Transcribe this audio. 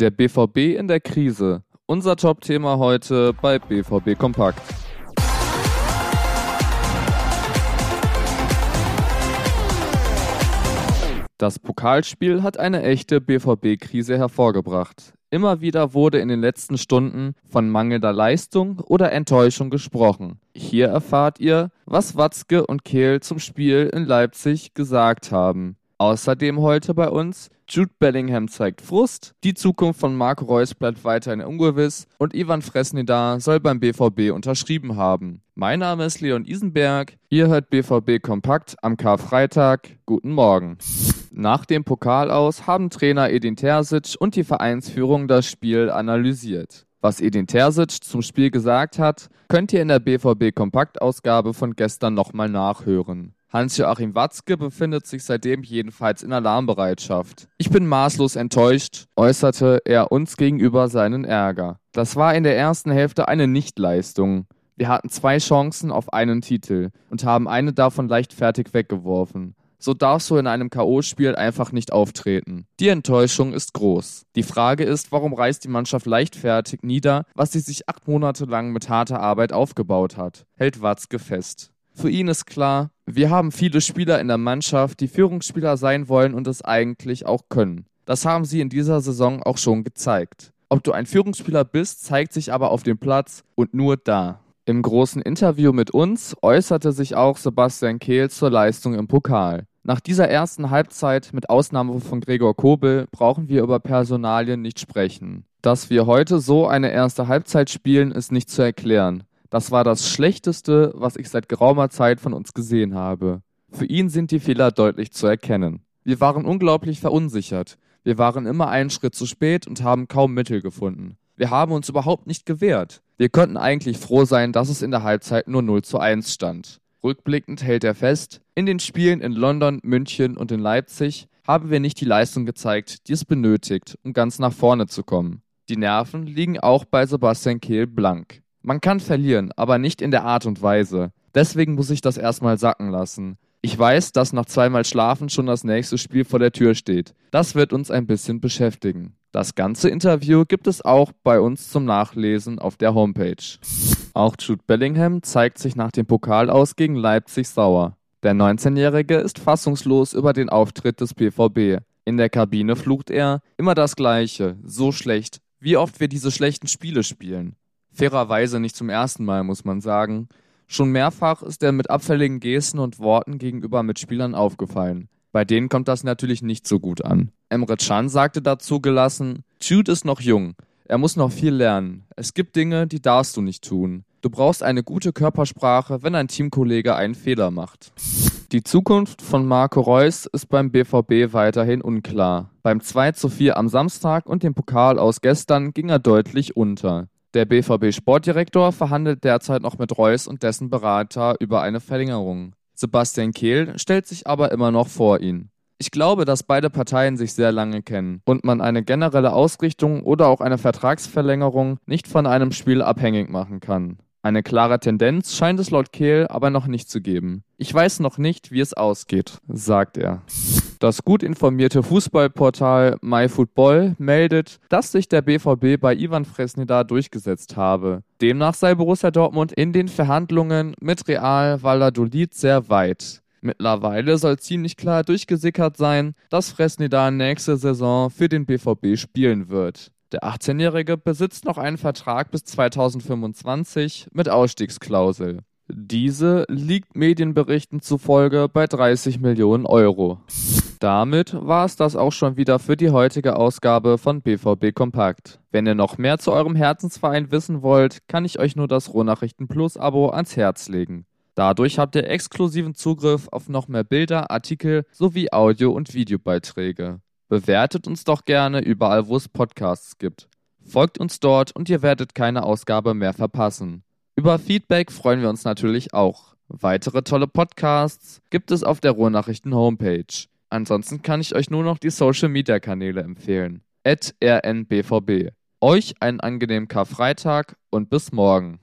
Der BVB in der Krise. Unser Top-Thema heute bei BVB Kompakt. Das Pokalspiel hat eine echte BVB-Krise hervorgebracht. Immer wieder wurde in den letzten Stunden von mangelnder Leistung oder Enttäuschung gesprochen. Hier erfahrt ihr, was Watzke und Kehl zum Spiel in Leipzig gesagt haben. Außerdem heute bei uns Jude Bellingham zeigt Frust, die Zukunft von Marco Reus bleibt weiterhin ungewiss und Ivan Fresneda soll beim BVB unterschrieben haben. Mein Name ist Leon Isenberg, ihr hört BVB Kompakt am Karfreitag. Guten Morgen. Nach dem Pokal aus haben Trainer Edin Terzic und die Vereinsführung das Spiel analysiert. Was Edin Terzic zum Spiel gesagt hat, könnt ihr in der BVB Kompaktausgabe von gestern nochmal nachhören. Hans-Joachim Watzke befindet sich seitdem jedenfalls in Alarmbereitschaft. Ich bin maßlos enttäuscht, äußerte er uns gegenüber seinen Ärger. Das war in der ersten Hälfte eine Nichtleistung. Wir hatten zwei Chancen auf einen Titel und haben eine davon leichtfertig weggeworfen. So darfst du in einem K.O.-Spiel einfach nicht auftreten. Die Enttäuschung ist groß. Die Frage ist, warum reißt die Mannschaft leichtfertig nieder, was sie sich acht Monate lang mit harter Arbeit aufgebaut hat, hält Watzke fest. Für ihn ist klar, wir haben viele Spieler in der Mannschaft, die Führungsspieler sein wollen und es eigentlich auch können. Das haben sie in dieser Saison auch schon gezeigt. Ob du ein Führungsspieler bist, zeigt sich aber auf dem Platz und nur da. Im großen Interview mit uns äußerte sich auch Sebastian Kehl zur Leistung im Pokal. Nach dieser ersten Halbzeit, mit Ausnahme von Gregor Kobel, brauchen wir über Personalien nicht sprechen. Dass wir heute so eine erste Halbzeit spielen, ist nicht zu erklären. Das war das Schlechteste, was ich seit geraumer Zeit von uns gesehen habe. Für ihn sind die Fehler deutlich zu erkennen. Wir waren unglaublich verunsichert. Wir waren immer einen Schritt zu spät und haben kaum Mittel gefunden. Wir haben uns überhaupt nicht gewehrt. Wir könnten eigentlich froh sein, dass es in der Halbzeit nur 0 zu 1 stand. Rückblickend hält er fest, in den Spielen in London, München und in Leipzig haben wir nicht die Leistung gezeigt, die es benötigt, um ganz nach vorne zu kommen. Die Nerven liegen auch bei Sebastian Kehl blank. Man kann verlieren, aber nicht in der Art und Weise. Deswegen muss ich das erstmal sacken lassen. Ich weiß, dass nach zweimal Schlafen schon das nächste Spiel vor der Tür steht. Das wird uns ein bisschen beschäftigen. Das ganze Interview gibt es auch bei uns zum Nachlesen auf der Homepage. Auch Jude Bellingham zeigt sich nach dem Pokal aus gegen Leipzig sauer. Der 19-Jährige ist fassungslos über den Auftritt des BVB. In der Kabine flucht er, immer das Gleiche, so schlecht, wie oft wir diese schlechten Spiele spielen. Fairerweise nicht zum ersten Mal, muss man sagen. Schon mehrfach ist er mit abfälligen Gesten und Worten gegenüber Mitspielern aufgefallen. Bei denen kommt das natürlich nicht so gut an. Emre Can sagte dazu gelassen, Jude ist noch jung. Er muss noch viel lernen. Es gibt Dinge, die darfst du nicht tun. Du brauchst eine gute Körpersprache, wenn ein Teamkollege einen Fehler macht. Die Zukunft von Marco Reus ist beim BVB weiterhin unklar. Beim 2 zu 4 am Samstag und dem Pokal aus gestern ging er deutlich unter. Der BVB-Sportdirektor verhandelt derzeit noch mit Reus und dessen Berater über eine Verlängerung. Sebastian Kehl stellt sich aber immer noch vor ihn. Ich glaube, dass beide Parteien sich sehr lange kennen und man eine generelle Ausrichtung oder auch eine Vertragsverlängerung nicht von einem Spiel abhängig machen kann. Eine klare Tendenz scheint es laut Kehl aber noch nicht zu geben. Ich weiß noch nicht, wie es ausgeht, sagt er. Das gut informierte Fußballportal MyFootball meldet, dass sich der BVB bei Ivan Fresneda durchgesetzt habe. Demnach sei Borussia Dortmund in den Verhandlungen mit Real Valladolid sehr weit. Mittlerweile soll ziemlich klar durchgesickert sein, dass Fresneda nächste Saison für den BVB spielen wird. Der 18-Jährige besitzt noch einen Vertrag bis 2025 mit Ausstiegsklausel. Diese liegt Medienberichten zufolge bei 30 Millionen Euro. Damit war es das auch schon wieder für die heutige Ausgabe von BVB Kompakt. Wenn ihr noch mehr zu eurem Herzensverein wissen wollt, kann ich euch nur das Rohnachrichten Plus Abo ans Herz legen. Dadurch habt ihr exklusiven Zugriff auf noch mehr Bilder, Artikel sowie Audio- und Videobeiträge. Bewertet uns doch gerne überall, wo es Podcasts gibt. Folgt uns dort und ihr werdet keine Ausgabe mehr verpassen. Über Feedback freuen wir uns natürlich auch. Weitere tolle Podcasts gibt es auf der Ruhrnachrichten Homepage. Ansonsten kann ich euch nur noch die Social Media Kanäle empfehlen. rnbvb. Euch einen angenehmen Karfreitag und bis morgen.